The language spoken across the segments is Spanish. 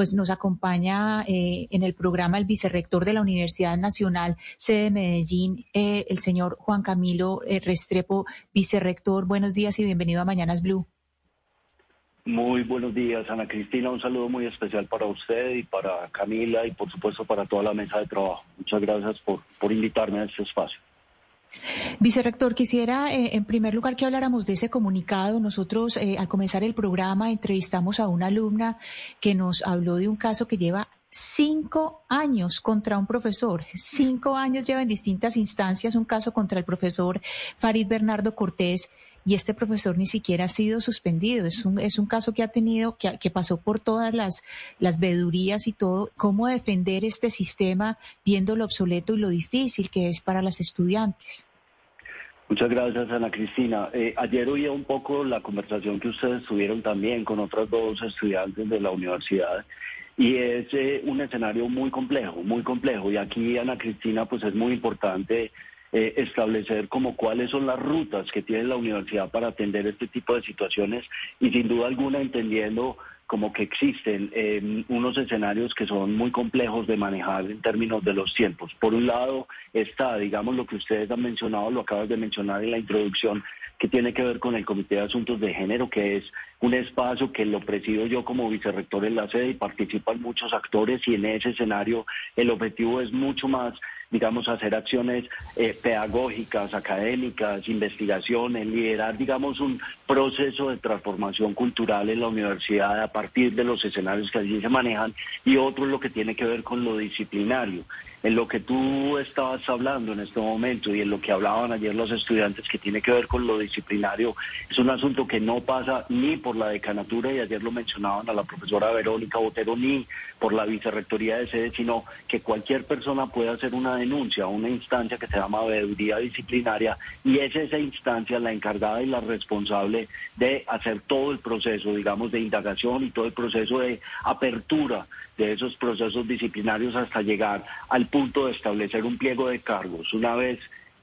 pues nos acompaña eh, en el programa el vicerrector de la Universidad Nacional, sede de Medellín, eh, el señor Juan Camilo eh, Restrepo, vicerrector. Buenos días y bienvenido a Mañanas Blue. Muy buenos días, Ana Cristina. Un saludo muy especial para usted y para Camila y por supuesto para toda la mesa de trabajo. Muchas gracias por, por invitarme a este espacio. Vicerrector, quisiera eh, en primer lugar que habláramos de ese comunicado. Nosotros eh, al comenzar el programa entrevistamos a una alumna que nos habló de un caso que lleva cinco años contra un profesor. Cinco años lleva en distintas instancias un caso contra el profesor Farid Bernardo Cortés y este profesor ni siquiera ha sido suspendido. Es un, es un caso que ha tenido, que, que pasó por todas las, las vedurías y todo. ¿Cómo defender este sistema viendo lo obsoleto y lo difícil que es para los estudiantes? Muchas gracias, Ana Cristina. Eh, ayer oía un poco la conversación que ustedes tuvieron también con otros dos estudiantes de la universidad y es eh, un escenario muy complejo, muy complejo. Y aquí, Ana Cristina, pues es muy importante eh, establecer como cuáles son las rutas que tiene la universidad para atender este tipo de situaciones y sin duda alguna entendiendo como que existen eh, unos escenarios que son muy complejos de manejar en términos de los tiempos. Por un lado está, digamos, lo que ustedes han mencionado, lo acabas de mencionar en la introducción, que tiene que ver con el Comité de Asuntos de Género, que es un espacio que lo presido yo como vicerrector en la sede y participan muchos actores y en ese escenario el objetivo es mucho más, digamos, hacer acciones eh, pedagógicas, académicas, investigaciones, liderar, digamos, un proceso de transformación cultural en la universidad a partir de los escenarios que allí se manejan y otro lo que tiene que ver con lo disciplinario. En lo que tú estabas hablando en este momento y en lo que hablaban ayer los estudiantes que tiene que ver con lo disciplinario, es un asunto que no pasa ni por la decanatura, y ayer lo mencionaban a la profesora Verónica Botero, ni por la vicerrectoría de sede, sino que cualquier persona puede hacer una denuncia a una instancia que se llama veeduría disciplinaria y es esa instancia la encargada y la responsable de hacer todo el proceso, digamos, de indagación y todo el proceso de apertura de esos procesos disciplinarios hasta llegar al punto de establecer un pliego de cargos. Una vez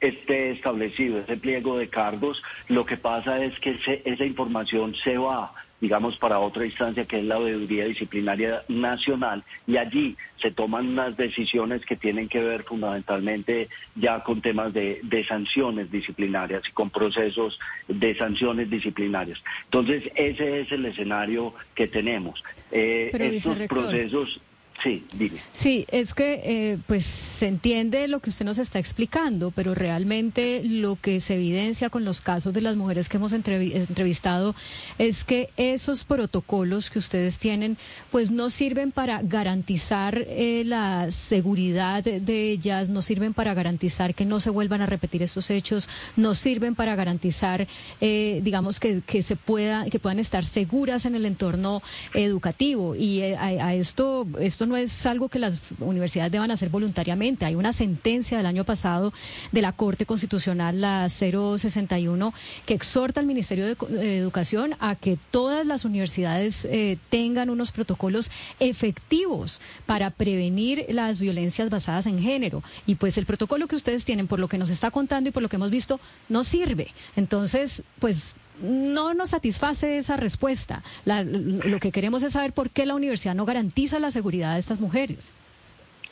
esté establecido ese pliego de cargos, lo que pasa es que esa información se va digamos, para otra instancia que es la Veeduría Disciplinaria Nacional y allí se toman unas decisiones que tienen que ver fundamentalmente ya con temas de, sanciones disciplinarias y con procesos de sanciones disciplinarias. Entonces, ese es el escenario que tenemos. Eh, estos procesos Sí, Sí, es que eh, pues se entiende lo que usted nos está explicando, pero realmente lo que se evidencia con los casos de las mujeres que hemos entrevistado es que esos protocolos que ustedes tienen pues no sirven para garantizar eh, la seguridad de ellas, no sirven para garantizar que no se vuelvan a repetir estos hechos, no sirven para garantizar, eh, digamos que, que se pueda, que puedan estar seguras en el entorno educativo. Y a, a esto esto no es algo que las universidades deban hacer voluntariamente. Hay una sentencia del año pasado de la Corte Constitucional, la 061, que exhorta al Ministerio de Educación a que todas las universidades eh, tengan unos protocolos efectivos para prevenir las violencias basadas en género. Y pues el protocolo que ustedes tienen, por lo que nos está contando y por lo que hemos visto, no sirve. Entonces, pues no nos satisface esa respuesta. lo que queremos es saber por qué la universidad no garantiza la seguridad de estas mujeres.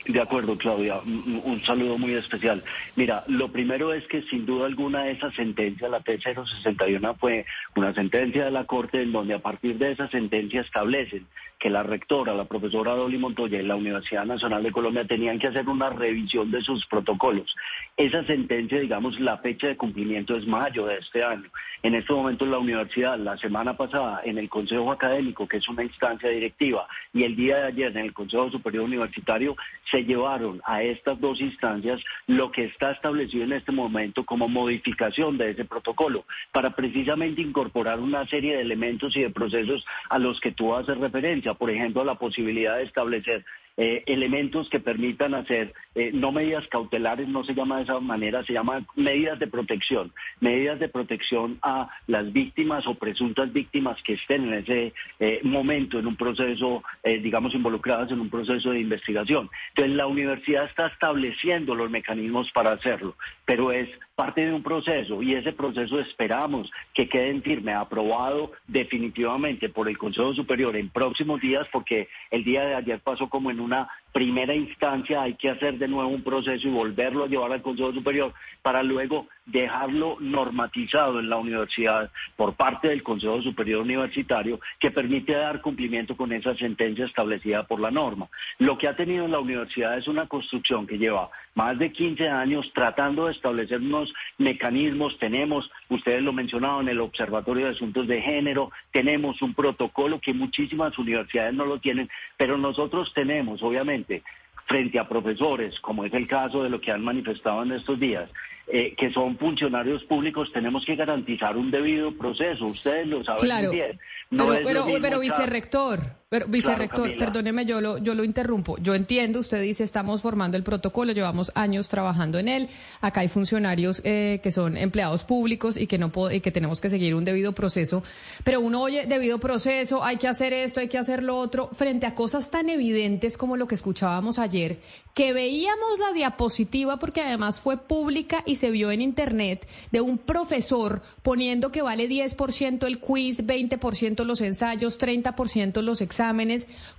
De acuerdo, Claudia. Un saludo muy especial. Mira, lo primero es que sin duda alguna esa sentencia, la T061, fue una sentencia de la Corte en donde a partir de esa sentencia establecen que la rectora, la profesora Dolly Montoya y la Universidad Nacional de Colombia tenían que hacer una revisión de sus protocolos. Esa sentencia, digamos, la fecha de cumplimiento es mayo de este año. En este momento la universidad, la semana pasada, en el Consejo Académico, que es una instancia directiva, y el día de ayer en el Consejo Superior Universitario, se llevaron a estas dos instancias lo que está establecido en este momento como modificación de ese protocolo, para precisamente incorporar una serie de elementos y de procesos a los que tú haces referencia por ejemplo, la posibilidad de establecer eh, elementos que permitan hacer, eh, no medidas cautelares, no se llama de esa manera, se llama medidas de protección, medidas de protección a las víctimas o presuntas víctimas que estén en ese eh, momento en un proceso, digamos, involucradas en un proceso de investigación. Entonces, la universidad está estableciendo los mecanismos para hacerlo, pero es parte de un proceso y ese proceso esperamos que quede en firme, aprobado definitivamente por el Consejo Superior en próximos días, porque el día de ayer pasó como en una primera instancia, hay que hacer de nuevo un proceso y volverlo a llevar al Consejo Superior para luego dejarlo normatizado en la universidad por parte del Consejo Superior Universitario que permite dar cumplimiento con esa sentencia establecida por la norma. Lo que ha tenido la universidad es una construcción que lleva más de 15 años tratando de establecer unos mecanismos. Tenemos, ustedes lo mencionaban, el Observatorio de Asuntos de Género, tenemos un protocolo que muchísimas universidades no lo tienen, pero nosotros tenemos, obviamente, frente a profesores, como es el caso de lo que han manifestado en estos días, eh, que son funcionarios públicos, tenemos que garantizar un debido proceso. Ustedes lo saben muy bien. pero, pero, vicerrector, pero, vicerrector, perdóneme, yo lo, yo lo interrumpo. Yo entiendo, usted dice, estamos formando el protocolo, llevamos años trabajando en él. Acá hay funcionarios eh, que son empleados públicos y que no y que tenemos que seguir un debido proceso. Pero uno oye, debido proceso, hay que hacer esto, hay que hacer lo otro, frente a cosas tan evidentes como lo que escuchábamos ayer, que veíamos la diapositiva porque además fue pública y se vio en internet de un profesor poniendo que vale 10% el quiz, 20% los ensayos, 30% los exámenes,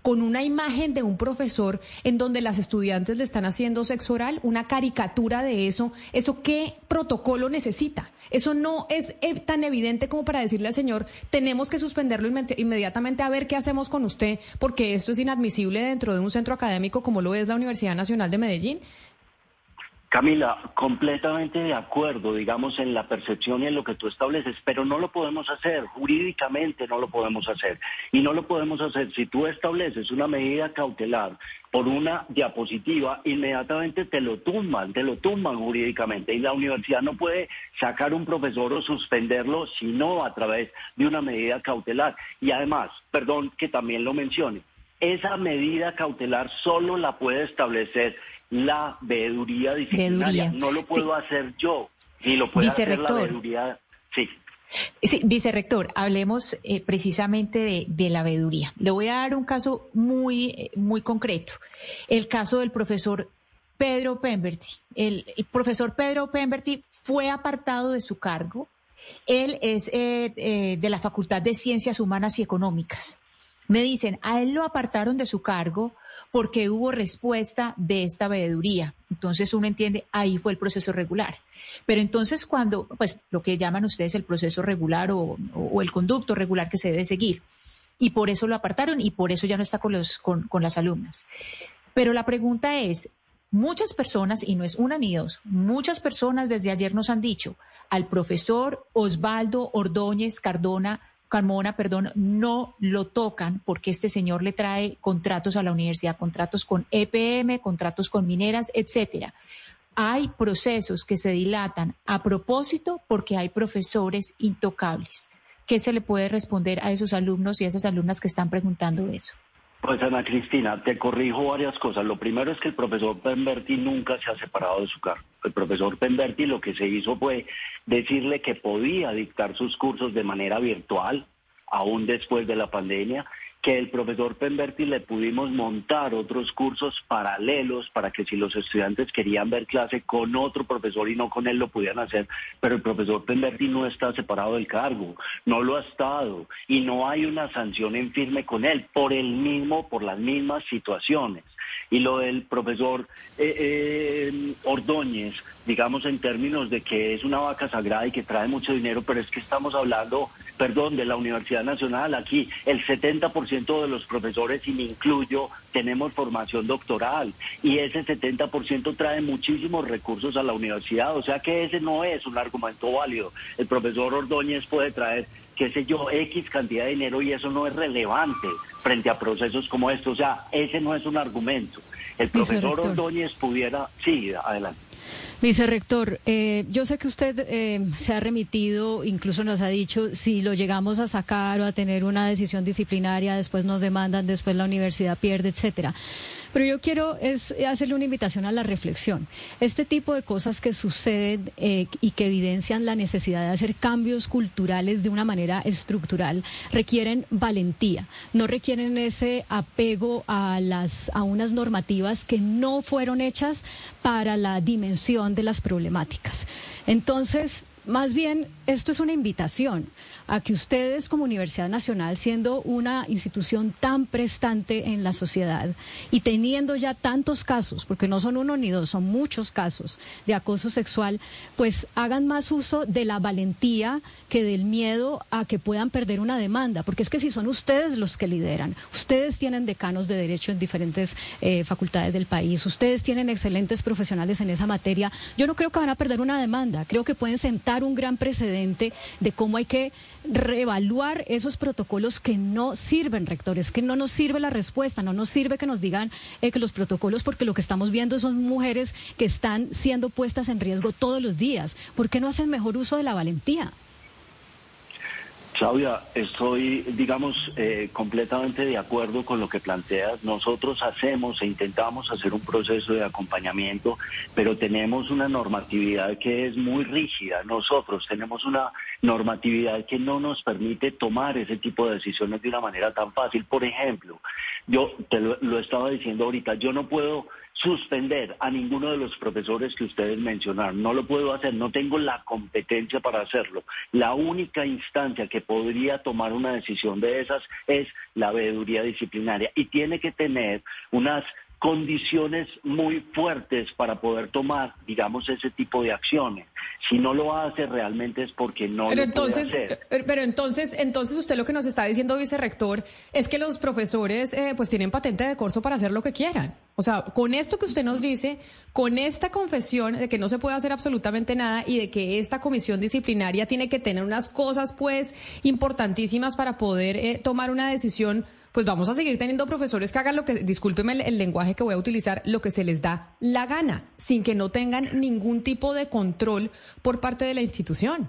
con una imagen de un profesor en donde las estudiantes le están haciendo sexo oral, una caricatura de eso. ¿Eso qué protocolo necesita? Eso no es eh, tan evidente como para decirle al señor, tenemos que suspenderlo inmediatamente a ver qué hacemos con usted, porque esto es inadmisible dentro de un centro académico como lo es la Universidad Nacional de Medellín. Camila, completamente de acuerdo, digamos, en la percepción y en lo que tú estableces, pero no lo podemos hacer, jurídicamente no lo podemos hacer. Y no lo podemos hacer si tú estableces una medida cautelar por una diapositiva, inmediatamente te lo tumban, te lo tumban jurídicamente. Y la universidad no puede sacar un profesor o suspenderlo, sino a través de una medida cautelar. Y además, perdón que también lo mencione, esa medida cautelar solo la puede establecer la veeduría disciplinaria. no lo puedo hacer yo, ni lo puede hacer la veeduría. Sí. Sí, vicerrector, hablemos eh, precisamente de, la veeduría. Le voy a dar un caso muy, eh, muy concreto. El caso del profesor Pedro Pemberti. El, profesor Pedro Pemberti fue apartado de su cargo. Él es eh, de la Facultad de Ciencias Humanas y Económicas. Me dicen, a él lo apartaron de su cargo porque hubo respuesta de esta veeduría. Entonces uno entiende, ahí fue el proceso regular. Pero entonces cuando, pues lo que llaman ustedes el proceso regular o, el conducto regular que se debe seguir. Y por eso lo apartaron y por eso ya no está con, los, con, con las alumnas. Pero la pregunta es, muchas personas, y no es una ni dos, muchas personas desde ayer nos han dicho, al profesor Osvaldo Ordóñez Cardona Carmona, perdón, no lo tocan porque este señor le trae contratos a la universidad, contratos con EPM, contratos con mineras, etcétera. Hay procesos que se dilatan a propósito porque hay profesores intocables. ¿Qué se le puede responder a esos alumnos y a esas alumnas que están preguntando eso? Pues Ana Cristina, te corrijo varias cosas. Lo primero es que el profesor Pemberti nunca se ha separado de su cargo. El profesor Pemberti lo que se hizo fue decirle que podía dictar sus cursos de manera virtual, aún después de la pandemia, que el profesor Pemberti le pudimos montar otros cursos paralelos para que si los estudiantes querían ver clase con otro profesor y no con él lo pudieran hacer, pero el profesor Pemberti no está separado del cargo, no lo ha estado y no hay una sanción en firme con él por el mismo, por las mismas situaciones. Y lo del profesor eh, eh, Ordóñez, digamos en términos de que es una vaca sagrada y que trae mucho dinero, pero es que estamos hablando, perdón, de la Universidad Nacional, aquí el 70% de los profesores, y me incluyo, tenemos formación doctoral y ese 70% trae muchísimos recursos a la universidad, o sea que ese no es un argumento válido. El profesor Ordóñez puede traer qué sé yo, X cantidad de dinero y eso no es relevante frente a procesos como estos. O sea, ese no es un argumento. El profesor Ordóñez pudiera, sí, adelante. Vicerrector, eh, yo sé que usted eh, se ha remitido, incluso nos ha dicho, si lo llegamos a sacar o a tener una decisión disciplinaria, después nos demandan, después la universidad pierde, etcétera. Pero yo quiero hacerle una invitación a la reflexión. Este tipo de cosas que suceden eh, y que evidencian la necesidad de hacer cambios culturales de una manera estructural requieren valentía, no requieren ese apego a las a unas normativas que no fueron hechas para la dimensión de las problemáticas. Entonces, más bien, esto es una invitación a que ustedes como Universidad Nacional, siendo una institución tan prestante en la sociedad y teniendo ya tantos casos, porque no son uno ni dos, son muchos casos de acoso sexual, pues hagan más uso de la valentía que del miedo a que puedan perder una demanda, porque es que si son ustedes los que lideran, ustedes tienen decanos de derecho en diferentes eh, facultades del país, ustedes tienen excelentes profesionales en esa materia, yo no creo que van a perder una demanda, creo que pueden sentar un gran precedente de cómo hay que reevaluar esos protocolos que no sirven, rectores, que no nos sirve la respuesta, no nos sirve que nos digan eh, que los protocolos, porque lo que estamos viendo son mujeres que están siendo puestas en riesgo todos los días. ¿Por qué no hacen mejor uso de la valentía? Claudia, estoy, digamos, eh, completamente de acuerdo con lo que planteas. Nosotros hacemos e intentamos hacer un proceso de acompañamiento, pero tenemos una normatividad que es muy rígida. Nosotros tenemos una normatividad que no nos permite tomar ese tipo de decisiones de una manera tan fácil. Por ejemplo, yo te lo estaba diciendo ahorita, yo no puedo suspender a ninguno de los profesores que ustedes mencionaron. No lo puedo hacer, no tengo la competencia para hacerlo. La única instancia que podría tomar una decisión de esas es la veeduría disciplinaria y tiene que tener unas condiciones muy fuertes para poder tomar, digamos, ese tipo de acciones. Si no lo hace realmente es porque no pero lo entonces, puede hacer. Eh, pero entonces, entonces usted lo que nos está diciendo, vicerrector, es que los profesores eh, pues tienen patente de corso para hacer lo que quieran. O sea, con esto que usted nos dice, con esta confesión de que no se puede hacer absolutamente nada y de que esta comisión disciplinaria tiene que tener unas cosas pues importantísimas para poder eh, tomar una decisión pues vamos a seguir teniendo profesores que hagan lo que, discúlpeme el, lenguaje que voy a utilizar, lo que se les da la gana, sin que no tengan ningún tipo de control por parte de la institución.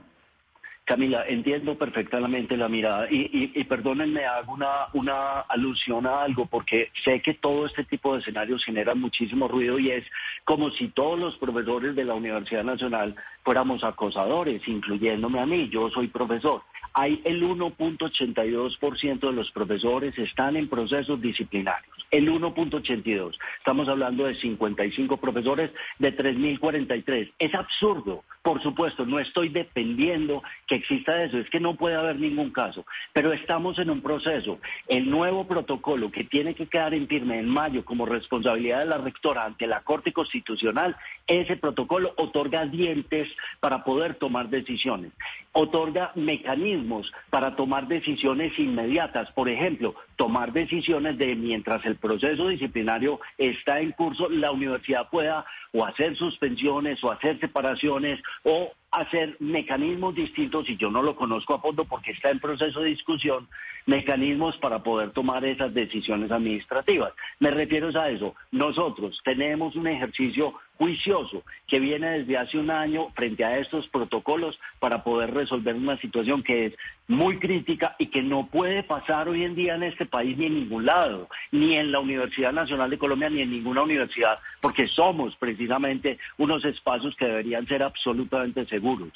Camila, entiendo perfectamente la mirada y, y, perdónenme, hago una, una alusión a algo porque sé que todo este tipo de escenarios generan muchísimo ruido y es como si todos los profesores de la Universidad Nacional fuéramos acosadores, incluyéndome a mí, yo soy profesor hay el 1.82% de los profesores están en procesos disciplinarios. El 1.82. Estamos hablando de 55 profesores de 3.043. Es absurdo. Por supuesto, no estoy defendiendo que exista eso. Es que no puede haber ningún caso. Pero estamos en un proceso. El nuevo protocolo que tiene que quedar en firme en mayo como responsabilidad de la rectora ante la Corte Constitucional, ese protocolo otorga dientes para poder tomar decisiones. Otorga mecanismos para tomar decisiones inmediatas. Por ejemplo, tomar decisiones de mientras el proceso disciplinario está en curso, la universidad pueda o hacer suspensiones o hacer separaciones o hacer mecanismos distintos, y yo no lo conozco a fondo porque está en proceso de discusión, mecanismos para poder tomar esas decisiones administrativas. Me refiero a eso. Nosotros tenemos un ejercicio juicioso que viene desde hace un año frente a estos protocolos para poder resolver una situación que es muy crítica y que no puede pasar hoy en día en este país ni en ningún lado, ni en la Universidad Nacional de Colombia, ni en ninguna universidad, porque somos precisamente unos espacios que deberían ser absolutamente seguros.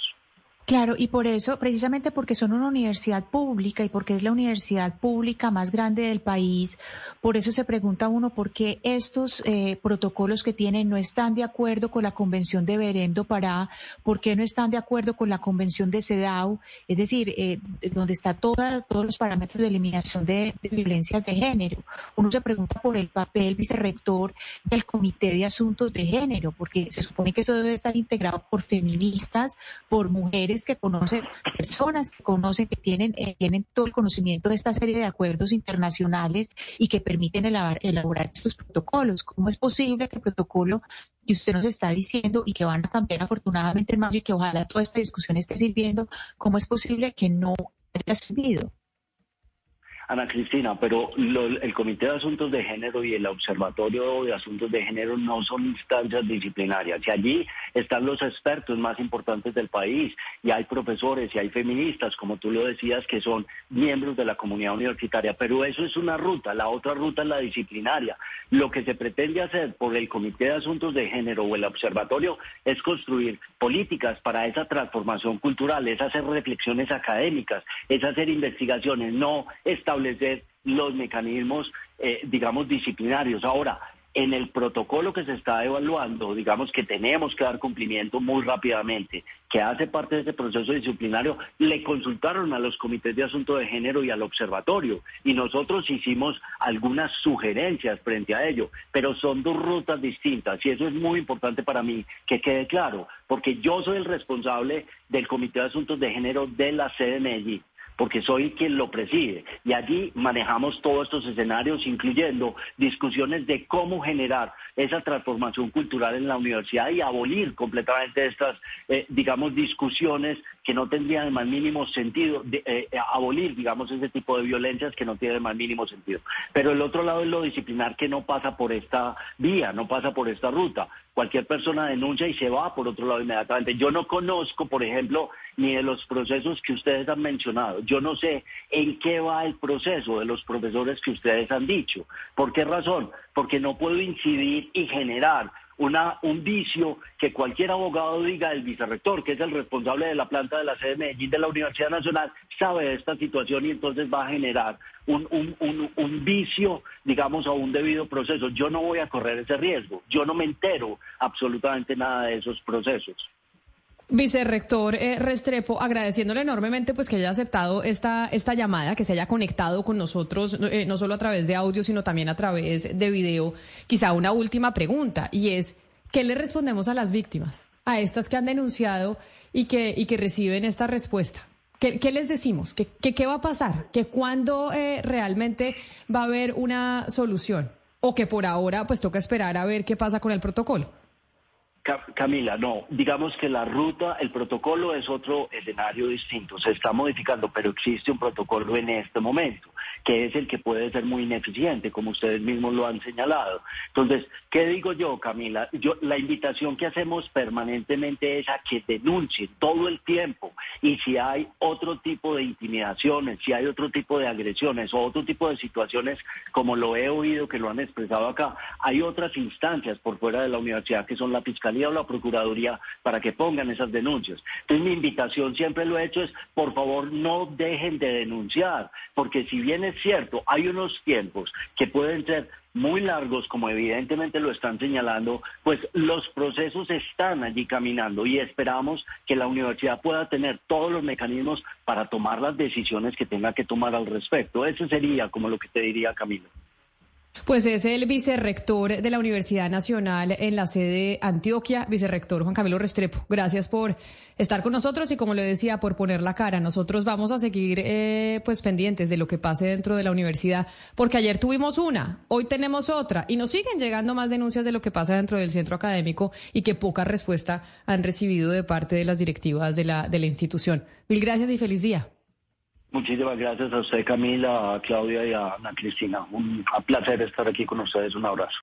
Claro, y por eso, precisamente porque son una universidad pública y porque es la universidad pública más grande del país, por eso se pregunta uno por qué estos eh, protocolos que tienen no están de acuerdo con la Convención de Berendo Pará, por qué no están de acuerdo con la Convención de CEDAW, es decir, eh, donde está toda, todos los parámetros de eliminación de, de, violencias de género. Uno se pregunta por el papel vicerrector del Comité de Asuntos de Género, porque se supone que eso debe estar integrado por feministas, por mujeres que conocen, personas que conocen, que tienen, eh, tienen todo el conocimiento de esta serie de acuerdos internacionales y que permiten elaborar, estos protocolos. ¿Cómo es posible que el protocolo que usted nos está diciendo y que van a cambiar afortunadamente en mayo y que ojalá toda esta discusión esté sirviendo, cómo es posible que no haya servido? Ana Cristina, pero el Comité de Asuntos de Género y el Observatorio de Asuntos de Género no son instancias disciplinarias. Y allí están los expertos más importantes del país y hay profesores y hay feministas, como tú lo decías, que son miembros de la comunidad universitaria. Pero eso es una ruta. La otra ruta es la disciplinaria. Lo que se pretende hacer por el Comité de Asuntos de Género o el Observatorio es construir políticas para esa transformación cultural, es hacer reflexiones académicas, es hacer investigaciones, no establecer los mecanismos, eh, digamos, disciplinarios. Ahora, en el protocolo que se está evaluando, digamos que tenemos que dar cumplimiento muy rápidamente, que hace parte de ese proceso disciplinario, le consultaron a los comités de asunto de género y al observatorio y nosotros hicimos algunas sugerencias frente a ello, pero son dos rutas distintas y eso es muy importante para mí que quede claro, porque yo soy el responsable del comité de asuntos de género de la sede de Medellín porque soy quien lo preside. Y allí manejamos todos estos escenarios, incluyendo discusiones de cómo generar esa transformación cultural en la universidad y abolir completamente estas, eh, digamos, discusiones que no tendrían el más mínimo sentido, de, eh, abolir, digamos, ese tipo de violencias que no tienen el más mínimo sentido. Pero el otro lado es lo disciplinar que no pasa por esta vía, no pasa por esta ruta. Cualquier persona denuncia y se va por otro lado inmediatamente. Yo no conozco, por ejemplo, ni de los procesos que ustedes han mencionado. Yo no sé en qué va el proceso de los profesores que ustedes han dicho. ¿Por qué razón? Porque no puedo incidir y generar una, un vicio que cualquier abogado diga, el vicerrector, que es el responsable de la planta de la sede de Medellín de la Universidad Nacional, sabe de esta situación y entonces va a generar un, un, un, vicio, digamos, a un debido proceso. Yo no voy a correr ese riesgo. Yo no me entero absolutamente nada de esos procesos. Vicerrector eh, Restrepo, agradeciéndole enormemente pues que haya aceptado esta, esta llamada, que se haya conectado con nosotros, eh, no solo a través de audio, sino también a través de video. Quizá una última pregunta, y es, ¿qué le respondemos a las víctimas, a estas que han denunciado y que, y que reciben esta respuesta? ¿Qué, les decimos? ¿Qué, qué, va a pasar? ¿Que cuándo eh, realmente va a haber una solución? ¿O que por ahora pues toca esperar a ver qué pasa con el protocolo? Camila, no, digamos que la ruta, el protocolo es otro escenario distinto, se está modificando, pero existe un protocolo en este momento, que es el que puede ser muy ineficiente, como ustedes mismos lo han señalado. Entonces, ¿qué digo yo, Camila? Yo, la invitación que hacemos permanentemente es a que denuncien todo el tiempo y si hay otro tipo de intimidaciones, si hay otro tipo de agresiones o otro tipo de situaciones, como lo he oído que lo han expresado acá, hay otras instancias por fuera de la universidad que son la Fiscalía o la Procuraduría para que pongan esas denuncias. Entonces mi invitación siempre lo he hecho es, por favor, no dejen de denunciar, porque si bien es cierto, hay unos tiempos que pueden ser muy largos, como evidentemente lo están señalando, pues los procesos están allí caminando y esperamos que la universidad pueda tener todos los mecanismos para tomar las decisiones que tenga que tomar al respecto. Eso sería como lo que te diría Camilo. Pues es el vicerrector de la Universidad Nacional en la sede Antioquia, vicerrector Juan Camilo Restrepo. Gracias por estar con nosotros y como le decía, por poner la cara. Nosotros vamos a seguir eh, pues pendientes de lo que pase dentro de la universidad, porque ayer tuvimos una, hoy tenemos otra y nos siguen llegando más denuncias de lo que pasa dentro del centro académico y que poca respuesta han recibido de parte de las directivas de la, de la institución. Mil gracias y feliz día. Muchísimas gracias a usted, Camila, a Claudia y a Ana Cristina. Un placer estar aquí con ustedes. Un abrazo.